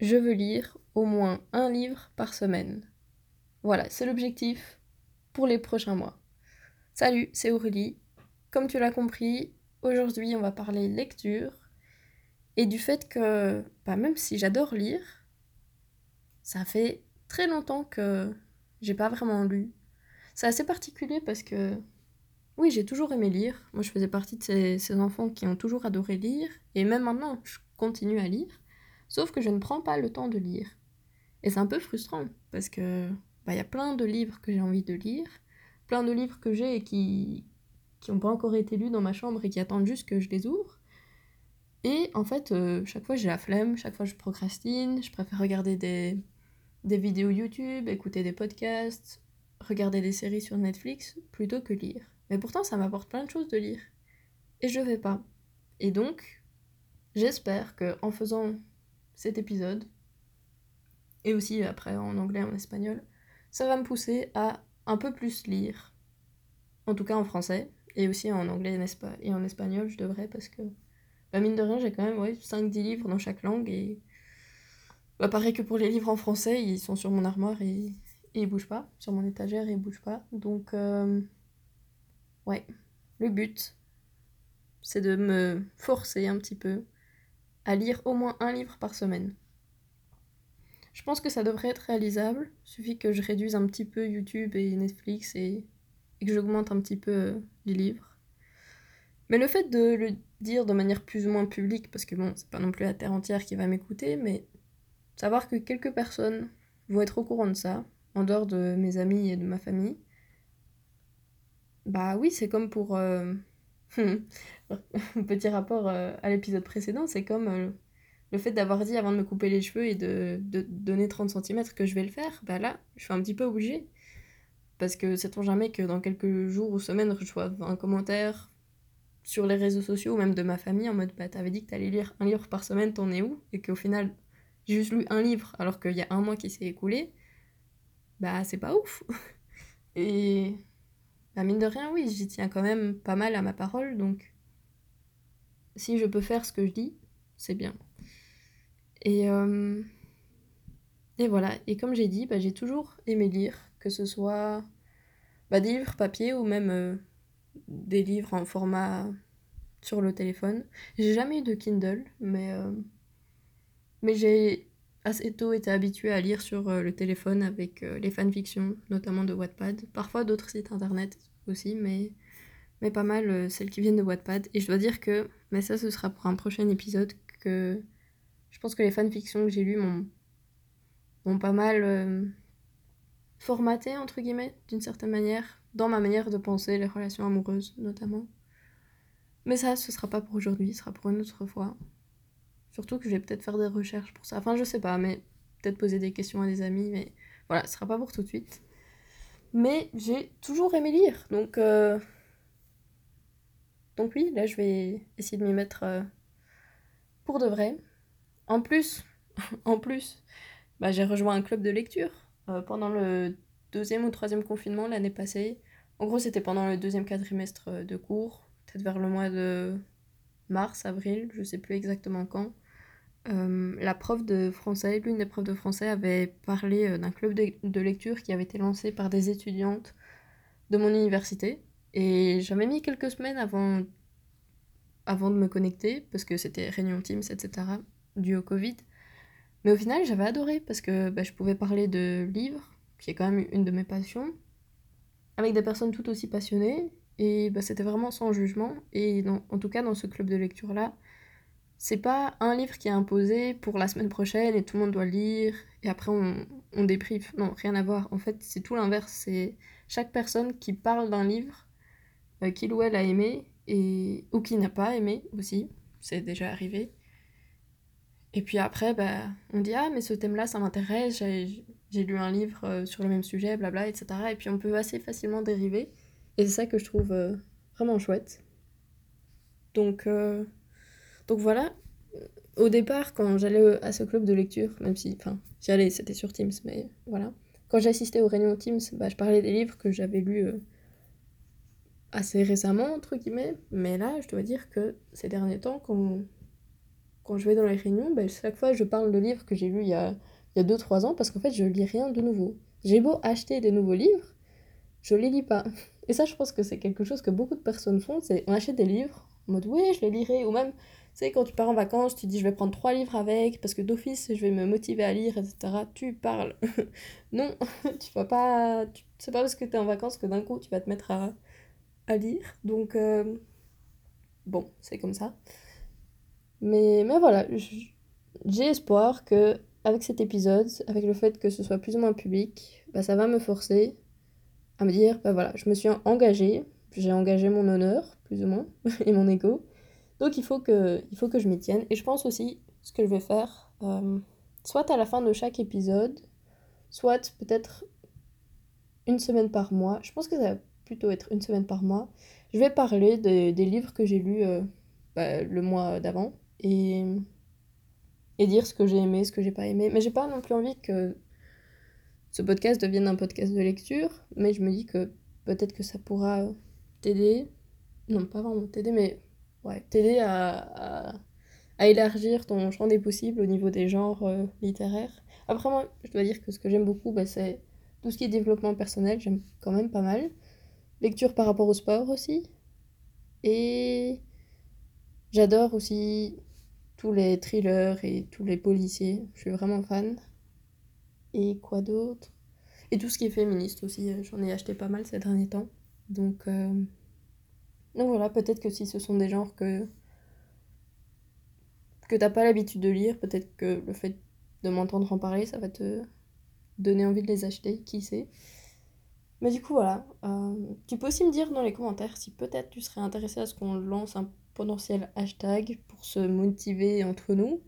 je veux lire au moins un livre par semaine. Voilà, c'est l'objectif pour les prochains mois. Salut, c'est Aurélie. Comme tu l'as compris, aujourd'hui on va parler lecture et du fait que, bah, même si j'adore lire, ça fait très longtemps que j'ai pas vraiment lu. C'est assez particulier parce que, oui, j'ai toujours aimé lire. Moi, je faisais partie de ces, ces enfants qui ont toujours adoré lire et même maintenant, je continue à lire. Sauf que je ne prends pas le temps de lire. Et c'est un peu frustrant parce que bah, y a plein de livres que j'ai envie de lire, plein de livres que j'ai et qui qui n'ont pas encore été lus dans ma chambre et qui attendent juste que je les ouvre. Et en fait, euh, chaque fois j'ai la flemme, chaque fois je procrastine, je préfère regarder des, des vidéos YouTube, écouter des podcasts, regarder des séries sur Netflix plutôt que lire. Mais pourtant ça m'apporte plein de choses de lire. Et je vais pas. Et donc, j'espère que en faisant cet épisode, et aussi après en anglais, en espagnol, ça va me pousser à un peu plus lire. En tout cas en français, et aussi en anglais et en espagnol, je devrais, parce que, bah, mine de rien, j'ai quand même ouais, 5-10 livres dans chaque langue, et bah, pareil que pour les livres en français, ils sont sur mon armoire et, et ils bougent pas, sur mon étagère et ils bougent pas. Donc, euh, ouais, le but, c'est de me forcer un petit peu à lire au moins un livre par semaine. Je pense que ça devrait être réalisable. Suffit que je réduise un petit peu YouTube et Netflix et, et que j'augmente un petit peu euh, les livres. Mais le fait de le dire de manière plus ou moins publique, parce que bon, c'est pas non plus la terre entière qui va m'écouter, mais savoir que quelques personnes vont être au courant de ça, en dehors de mes amis et de ma famille, bah oui, c'est comme pour euh, Petit rapport euh, à l'épisode précédent, c'est comme euh, le fait d'avoir dit avant de me couper les cheveux et de, de donner 30 cm que je vais le faire, bah là, je suis un petit peu obligée. Parce que sait-on jamais que dans quelques jours ou semaines, je reçois un commentaire sur les réseaux sociaux ou même de ma famille en mode bah t'avais dit que t'allais lire un livre par semaine, t'en es où? Et qu'au final, j'ai juste lu un livre alors qu'il y a un mois qui s'est écoulé, bah c'est pas ouf. Et bah, mine de rien, oui, j'y tiens quand même pas mal à ma parole, donc si je peux faire ce que je dis, c'est bien. Et, euh, et voilà, et comme j'ai dit, bah, j'ai toujours aimé lire, que ce soit bah, des livres papier ou même euh, des livres en format sur le téléphone. J'ai jamais eu de Kindle, mais, euh, mais j'ai assez tôt été habituée à lire sur le téléphone avec les fanfictions, notamment de Wattpad, parfois d'autres sites internet aussi, mais, pas mal euh, celles qui viennent de Wattpad. Et je dois dire que, mais ça ce sera pour un prochain épisode, que je pense que les fanfictions que j'ai lues m'ont pas mal euh, formaté, entre guillemets, d'une certaine manière, dans ma manière de penser les relations amoureuses notamment. Mais ça, ce sera pas pour aujourd'hui, ce sera pour une autre fois. Surtout que je vais peut-être faire des recherches pour ça. Enfin, je sais pas, mais peut-être poser des questions à des amis, mais voilà, ce sera pas pour tout de suite. Mais j'ai toujours aimé lire, donc... Euh, donc oui, là je vais essayer de m'y mettre euh, pour de vrai. En plus, en plus, bah, j'ai rejoint un club de lecture euh, pendant le deuxième ou troisième confinement l'année passée. En gros, c'était pendant le deuxième quadrimestre de cours, peut-être vers le mois de mars, avril, je sais plus exactement quand. Euh, la prof de français, l'une des profs de français avait parlé euh, d'un club de, lecture qui avait été lancé par des étudiantes de mon université. Et j'avais mis quelques semaines avant, avant de me connecter, parce que c'était réunion Teams, etc., dû au Covid. Mais au final, j'avais adoré, parce que bah, je pouvais parler de livres, qui est quand même une de mes passions, avec des personnes tout aussi passionnées, et bah, c'était vraiment sans jugement. Et en tout cas, dans ce club de lecture-là, c'est pas un livre qui est imposé pour la semaine prochaine et tout le monde doit lire et après on, on déprive. Non, rien à voir. En fait, c'est tout l'inverse. C'est chaque personne qui parle d'un livre euh, qu'il ou elle a aimé et ou qui n'a pas aimé aussi. C'est déjà arrivé. Et puis après, bah, on dit Ah, mais ce thème-là, ça m'intéresse, j'ai lu un livre euh, sur le même sujet, blabla, etc. Et puis on peut assez facilement dériver. Et c'est ça que je trouve euh, vraiment chouette. Donc. Donc voilà, au départ, quand j'allais à ce club de lecture, même si, enfin, j'y allais, c'était sur Teams, mais voilà. Quand j'assistais aux réunions Teams, bah, je parlais des livres que j'avais lus euh, assez récemment, entre guillemets. Mais là, je dois dire que ces derniers temps, quand, quand je vais dans les réunions, ben, chaque fois je parle de livres que j'ai lus il y a 2-3 ans parce qu'en fait je lis rien de nouveau. J'ai beau acheter des nouveaux livres, je les lis pas. Et ça, je pense que c'est quelque chose que beaucoup de personnes font, c'est on achète des livres en mode oui, je les lirai, ou même, sais, quand tu pars en vacances, tu dis je vais prendre trois livres avec, parce que d'office, je vais me motiver à lire, etc. Tu parles. non, tu vas pas... Tu... C'est pas parce que tu es en vacances que d'un coup, tu vas te mettre à, à lire. Donc, euh, bon, c'est comme ça. Mais, mais voilà, j'ai espoir que avec cet épisode, avec le fait que ce soit plus ou moins public, bah, ça va me forcer à me dire, bah voilà, je me suis engagée, j'ai engagé mon honneur, plus ou moins, et mon ego. Donc il faut que, je m'y tienne. Et je pense aussi, ce que je vais faire, euh, soit à la fin de chaque épisode, soit peut-être une semaine par mois. Je pense que ça va plutôt être une semaine par mois. Je vais parler des livres que j'ai lus euh, bah, le mois d'avant et, et dire ce que j'ai aimé, ce que j'ai pas aimé. Mais j'ai pas non plus envie que ce podcast devienne un podcast de lecture, mais je me dis que peut-être que ça pourra t'aider, non pas vraiment t'aider, mais ouais, t'aider à, à, élargir ton champ des possibles au niveau des genres euh, littéraires. Après moi, je dois dire que ce que j'aime beaucoup, bah, c'est tout ce qui est développement personnel, j'aime quand même pas mal. Lecture par rapport au sport aussi. Et j'adore aussi tous les thrillers et tous les policiers, je suis vraiment fan. Et quoi d'autre? Et tout ce qui est féministe aussi, euh, j'en ai acheté pas mal ces derniers temps. Donc, euh, Donc voilà, peut-être que si ce sont des genres que, que t'as pas l'habitude de lire, peut-être que le fait de m'entendre en parler, ça va te donner envie de les acheter, qui sait. Mais du coup, voilà. Euh, tu peux aussi me dire dans les commentaires si peut-être tu serais intéressé à ce qu'on lance un potentiel hashtag pour se motiver entre nous.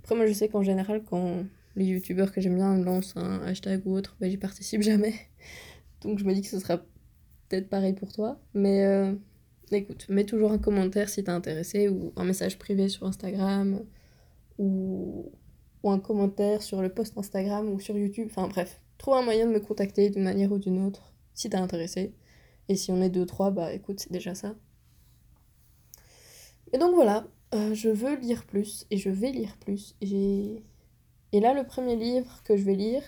Après, moi, je sais qu'en général, quand les youtubeurs que j'aime bien lancent un hashtag ou autre, bah, j'y participe jamais. Donc je me dis que ce sera peut-être pareil pour toi. Mais euh, écoute, mets toujours un commentaire si t'es intéressé ou un message privé sur Instagram ou, un commentaire sur le post Instagram ou sur YouTube. Enfin bref, trouve un moyen de me contacter d'une manière ou d'une autre si t'es intéressé. Et si on est deux, trois, bah écoute, c'est déjà ça. Et donc voilà, euh, je veux lire plus et je vais lire plus. Et là, le premier livre que je vais lire,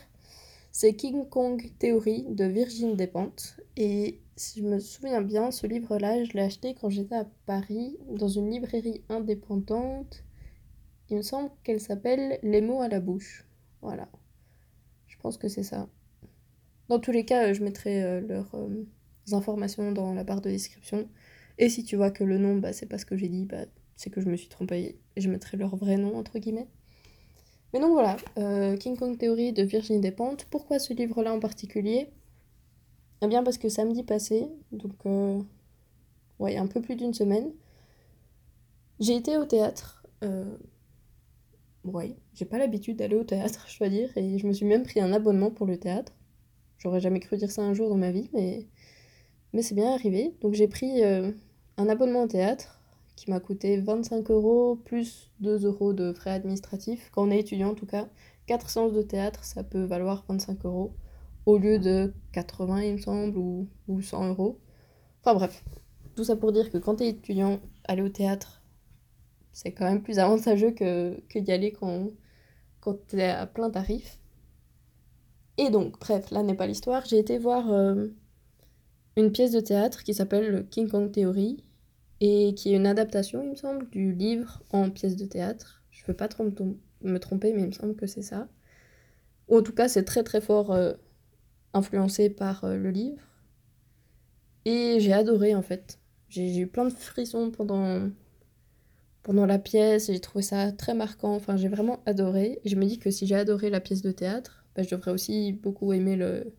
c'est King Kong Theory de Virginie Despentes. Et si je me souviens bien, ce livre-là, je l'ai acheté quand j'étais à Paris, dans une librairie indépendante. Il me semble qu'elle s'appelle Les mots à la bouche. Voilà. Je pense que c'est ça. Dans tous les cas, je mettrai euh, leurs euh, informations dans la barre de description. Et si tu vois que le nom, bah, c'est pas ce que j'ai dit, bah, c'est que je me suis trompée. Je mettrai leur vrai nom, entre guillemets. Mais donc voilà, euh, King Kong Theory de Virginie Despentes. Pourquoi ce livre-là en particulier? Eh bien parce que samedi passé, donc euh, ouais, un peu plus d'une semaine, j'ai été au théâtre. Euh, ouais, j'ai pas l'habitude d'aller au théâtre, je dois dire, et je me suis même pris un abonnement pour le théâtre. J'aurais jamais cru dire ça un jour dans ma vie, mais, c'est bien arrivé. Donc j'ai pris euh, un abonnement au théâtre qui m'a coûté 25 euros plus 2 euros de frais administratifs. Quand on est étudiant en tout cas, 4 séances de théâtre, ça peut valoir 25 euros au lieu de 80 il me semble ou, 100 euros. Enfin bref, tout ça pour dire que quand tu es étudiant, aller au théâtre, c'est quand même plus avantageux que, d'y aller quand, quand tu es à plein tarif. Et donc, bref, là n'est pas l'histoire. J'ai été voir euh, une pièce de théâtre qui s'appelle King Kong Theory et qui est une adaptation, il me semble, du livre en pièce de théâtre. Je ne veux pas trop me tromper, mais il me semble que c'est ça. En tout cas, c'est très très fort euh, influencé par euh, le livre. Et j'ai adoré en fait. J'ai eu plein de frissons pendant, pendant la pièce, j'ai trouvé ça très marquant. Enfin, j'ai vraiment adoré. Et je me dis que si j'ai adoré la pièce de théâtre, bah, je devrais aussi beaucoup aimer le,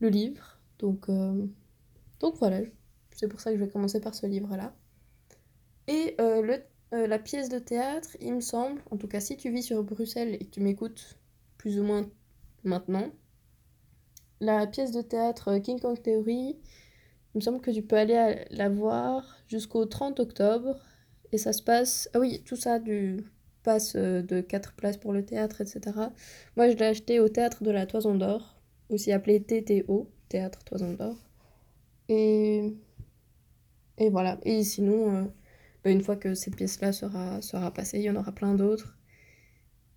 le livre. Donc, euh, donc voilà, c'est pour ça que je vais commencer par ce livre-là. Et euh, euh, la pièce de théâtre, il me semble, en tout cas si tu vis sur Bruxelles et que tu m'écoutes plus ou moins maintenant, la pièce de théâtre euh, King Kong Theory, il me semble que tu peux aller la voir jusqu'au 30 octobre. Et ça se passe... Ah oui, tout ça du passe de 4 places pour le théâtre, etc. Moi, je l'ai acheté au théâtre de la Toison d'Or, aussi appelé TTO, Théâtre Toison d'Or. Et et voilà. Et sinon, euh, bah, une fois que cette pièce-là sera, sera passée, il y en aura plein d'autres.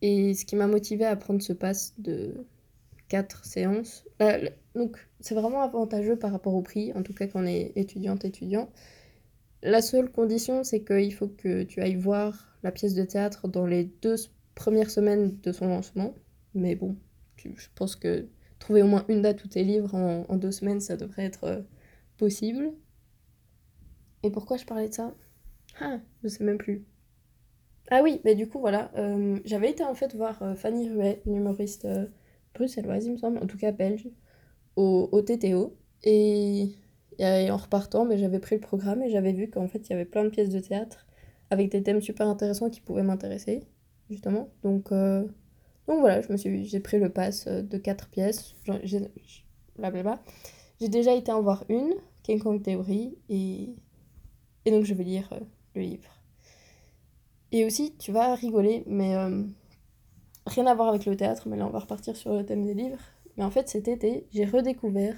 Et ce qui m'a motivé à prendre ce pass de 4 séances, euh, donc c'est vraiment avantageux par rapport au prix, en tout cas quand on est étudiante, étudiant. La seule condition, c'est qu'il faut que tu ailles voir la pièce de théâtre dans les deux premières semaines de son lancement. Mais bon, je pense que trouver au moins une date où tes livres en, en deux semaines, ça devrait être euh, possible. Et pourquoi je parlais de ça? Ah, je sais même plus. Ah oui, mais du coup, voilà. Euh, j'avais été en fait voir euh, Fanny Ruet, une humoriste bruxelloise, il me semble, en tout cas belge, au, au TTO. Et et en repartant, mais j'avais pris le programme et j'avais vu qu'en fait, il y avait plein de pièces de théâtre avec des thèmes super intéressants qui pouvaient m'intéresser, justement. Donc, euh, donc voilà, je me suis, j'ai pris le pass euh, de 4 pièces. J'ai déjà été en voir une, King Kong Theory, et, et donc je vais lire euh, le livre. Et aussi, tu vas rigoler, mais rien à voir avec le théâtre, mais là on va repartir sur le thème des livres. Mais en fait, cet été, j'ai redécouvert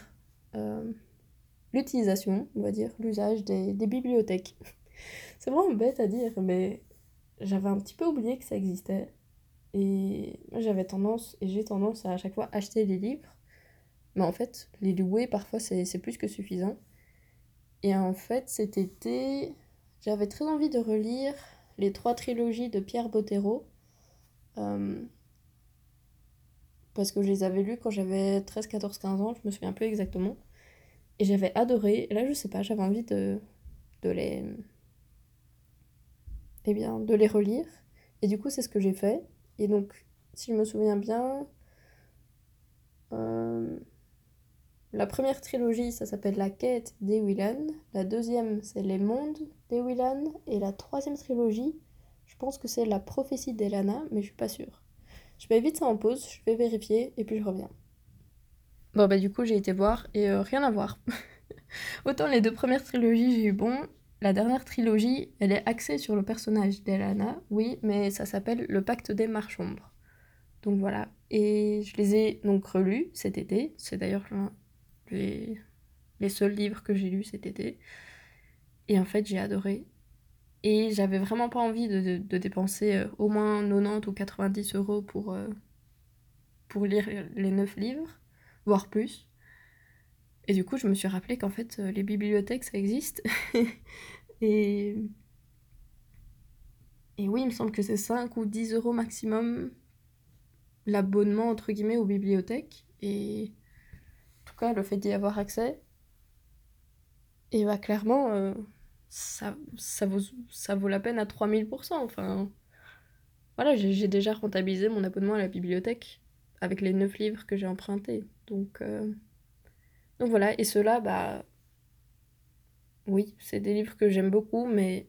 l'utilisation, on va dire, l'usage des, bibliothèques. C'est vraiment bête à dire, mais j'avais un petit peu oublié que ça existait. Et j'avais tendance, et j'ai tendance à à chaque fois acheter des livres. Mais en fait, les louer, parfois, c'est plus que suffisant. Et en fait, cet été, j'avais très envie de relire les trois trilogies de Pierre Bottero. Euh, parce que je les avais lues quand j'avais 13, 14, 15 ans, je me souviens peu exactement. Et j'avais adoré. Là, je sais pas, j'avais envie de, de les. Eh bien, de les relire. Et du coup, c'est ce que j'ai fait. Et donc, si je me souviens bien. Euh, la première trilogie, ça s'appelle La quête des Willan. La deuxième, c'est Les mondes des Willan. Et la troisième trilogie, je pense que c'est La prophétie d'Elana, mais je suis pas sûre. Je mets vite ça en pause, je vais vérifier et puis je reviens. Bon, bah, du coup, j'ai été voir et euh, rien à voir. Autant les deux premières trilogies, j'ai eu bon. La dernière trilogie, elle est axée sur le personnage d'Elana, oui, mais ça s'appelle Le Pacte des Marchombres. Donc voilà. Et je les ai donc relus cet été. C'est d'ailleurs les, les seuls livres que j'ai lus cet été. Et en fait, j'ai adoré. Et j'avais vraiment pas envie de, dépenser euh, au moins 90 ou 90 euros pour, euh, pour lire les neuf livres voire plus. Et du coup, je me suis rappelé qu'en fait, euh, les bibliothèques, ça existe. et... Et oui, il me semble que c'est 5 ou 10 euros maximum l'abonnement, entre guillemets, aux bibliothèques. Et tout le fait d'y avoir accès, et bah clairement, euh, ça, ça, vaut, vaut la peine à 3000%. Enfin, voilà, j'ai déjà rentabilisé mon abonnement à la bibliothèque avec les 9 livres que j'ai empruntés. Donc, euh, voilà, et ceux-là, bah oui, c'est des livres que j'aime beaucoup, mais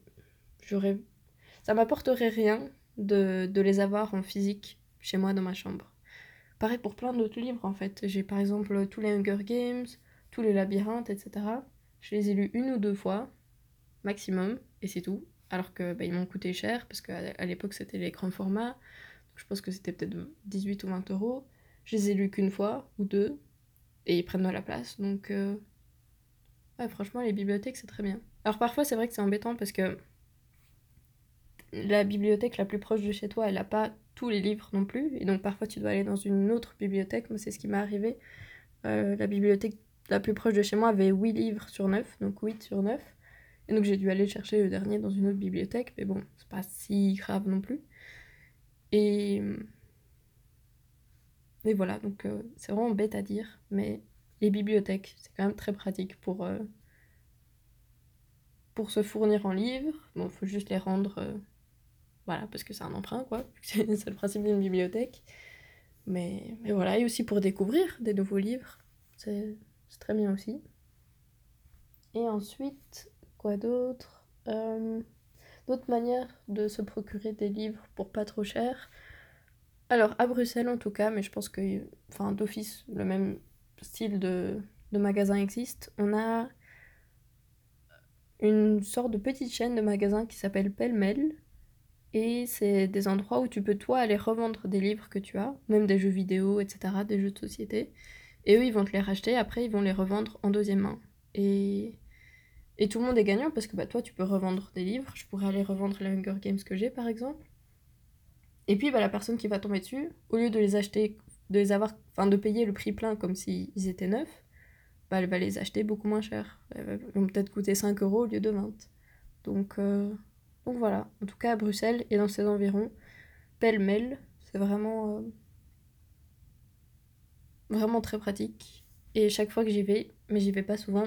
j'aurais ça m'apporterait rien de, les avoir en physique chez moi dans ma chambre. Pareil pour plein d'autres livres en fait. J'ai par exemple tous les Hunger Games, tous les labyrinthes, etc. Je les ai lus une ou deux fois, maximum, et c'est tout. Alors que bah, ils m'ont coûté cher, parce qu'à l'époque c'était les grands formats. je pense que c'était peut-être 18 ou 20 euros. Je les ai lus qu'une fois ou deux et ils prennent de la place. Donc, euh, ouais, franchement, les bibliothèques, c'est très bien. Alors, parfois, c'est vrai que c'est embêtant parce que la bibliothèque la plus proche de chez toi, elle n'a pas tous les livres non plus. Et donc, parfois, tu dois aller dans une autre bibliothèque. Moi, c'est ce qui m'est arrivé. Euh, la bibliothèque la plus proche de chez moi avait 8 livres sur 9, donc 8 sur 9. Et donc, j'ai dû aller chercher le dernier dans une autre bibliothèque. Mais bon, c'est pas si grave non plus. Et et voilà, donc euh, c'est vraiment bête à dire, mais les bibliothèques, c'est quand même très pratique pour, euh, pour se fournir en livres. Bon, il faut juste les rendre, voilà, parce que c'est un emprunt, quoi. c'est le principe d'une bibliothèque. Mais, voilà, et aussi pour découvrir des nouveaux livres, c'est très bien aussi. Et ensuite, quoi d'autre D'autres manières de se procurer des livres pour pas trop cher? Alors, à Bruxelles en tout cas, mais je pense que, enfin, d'office, le même style de, de magasin existe. On a une sorte de petite chaîne de magasins qui s'appelle Pêle-Mêle. Et c'est des endroits où tu peux, toi, aller revendre des livres que tu as, même des jeux vidéo, etc., des jeux de société. Et eux, ils vont te les racheter, après, ils vont les revendre en deuxième main. Et, Et tout le monde est gagnant parce que bah, toi, tu peux revendre des livres. Je pourrais aller revendre les Hunger Games que j'ai, par exemple. Et puis, bah, la personne qui va tomber dessus, au lieu de les acheter, de les avoir, enfin, de payer le prix plein comme s'ils étaient neufs, bah, elle va les acheter beaucoup moins cher. Elles vont peut-être coûter 5 euros au lieu de 20. Donc, euh, donc voilà. En tout cas, à Bruxelles et dans ses environs, pêle-mêle, c'est vraiment, euh, vraiment très pratique. Et chaque fois que j'y vais, mais j'y vais pas souvent,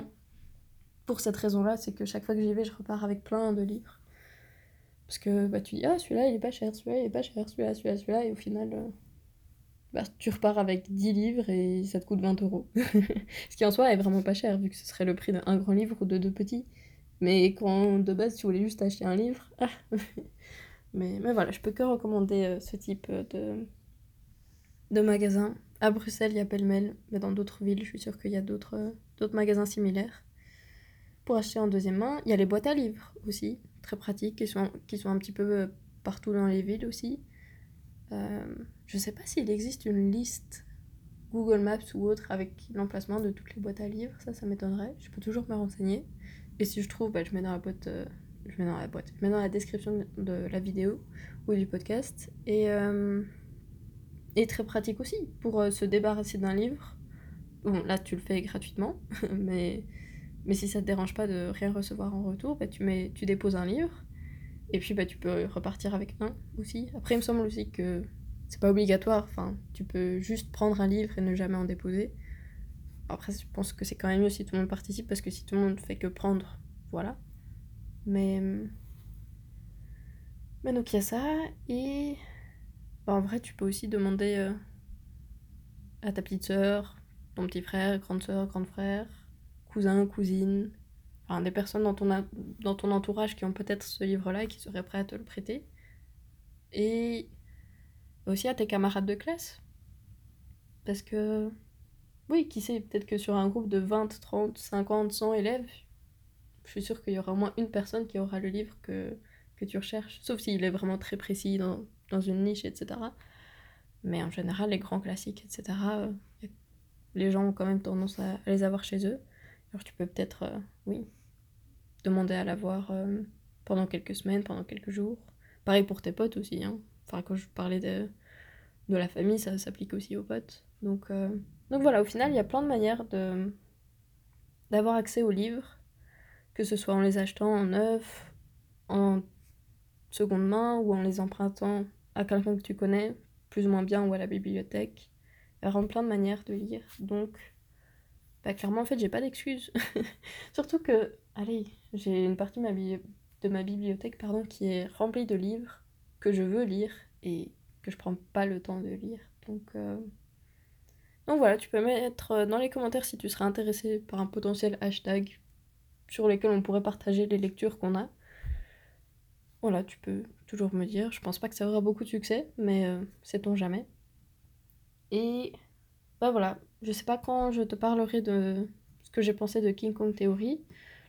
pour cette raison-là, c'est que chaque fois que j'y vais, je repars avec plein de livres. Parce que bah, tu dis, ah, celui-là, il est pas cher, celui-là, il est pas cher, celui-là, celui-là, celui-là, et au final, euh, bah, tu repars avec 10 livres et ça te coûte 20 euros. Ce qui en soi est vraiment pas cher, vu que ce serait le prix d'un grand livre ou de deux petits. Mais quand de base tu voulais juste acheter un livre, ah. mais, mais voilà, je peux que recommander euh, ce type de, de magasin. À Bruxelles, il y a Pêle-Mêle, mais dans d'autres villes, je suis sûre qu'il y a d'autres euh, magasins similaires. Pour acheter en deuxième main, il y a les boîtes à livres aussi, très pratiques, qui sont, qui sont un petit peu euh, partout dans les villes aussi. Euh, je sais pas s'il existe une liste Google Maps ou autre avec l'emplacement de toutes les boîtes à livres, ça, ça m'étonnerait. Je peux toujours me renseigner. Et si je trouve, bah, je mets dans la boîte, euh, je mets dans la boîte, je mets dans la description de la vidéo ou du podcast. Et, euh, et très pratique aussi pour se débarrasser d'un livre. Bon, là, tu le fais gratuitement, mais, mais si ça te dérange pas de rien recevoir en retour, bah, tu, mets, tu déposes un livre et puis bah, tu peux repartir avec un aussi. Après, il me semble aussi que c'est pas obligatoire. Enfin, tu peux juste prendre un livre et ne jamais en déposer. Après, je pense que c'est quand même mieux si tout le monde participe parce que si tout le monde fait que prendre, voilà. Mais. Mais donc il y a ça. Et. Bah, en vrai, tu peux aussi demander euh, à ta petite soeur, ton petit frère, grande soeur, grand frère, cousin, cousine, des personnes dans ton, dans ton entourage qui ont peut-être ce livre-là et qui seraient prêts à te le prêter. Et aussi à tes camarades de classe. Parce que, oui, qui sait, peut-être que sur un groupe de 20, 30, 50, 100 élèves, je suis sûre qu'il y aura au moins une personne qui aura le livre que, que tu recherches. Sauf s'il est vraiment très précis dans, dans, une niche, etc. Mais en général, les grands classiques, etc., euh, les gens ont quand même tendance à, les avoir chez eux. Alors tu peux peut-être, euh, oui, demander à l'avoir euh, pendant quelques semaines, pendant quelques jours. Pareil pour tes potes aussi. Hein. Enfin, quand je parlais de, de la famille, ça s'applique aussi aux potes. Donc, donc voilà, au final, il y a plein de manières d'avoir accès aux livres, que ce soit en les achetant en neuf, en seconde main ou en les empruntant à quelqu'un que tu connais, plus ou moins bien, ou à la bibliothèque. Il y a plein de manières de lire. Donc, bah, clairement, en fait, j'ai pas d'excuses. Surtout que, allez, j'ai une partie de ma, bibliothèque qui est remplie de livres que je veux lire et que je prends pas le temps de lire. Donc, euh, Donc voilà, tu peux mettre dans les commentaires si tu serais intéressé par un potentiel hashtag sur lesquels on pourrait partager les lectures qu'on a. Voilà, tu peux toujours me dire. Je pense pas que ça aura beaucoup de succès, mais euh, sait-on jamais. Et bah voilà, je sais pas quand je te parlerai de ce que j'ai pensé de King Kong Theory.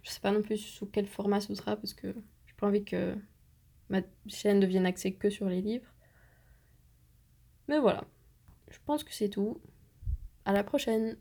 Je sais pas non plus sous quel format ce sera parce que j'ai pas envie que ma chaîne devienne axée que sur les livres. Mais voilà, je pense que c'est tout. À la prochaine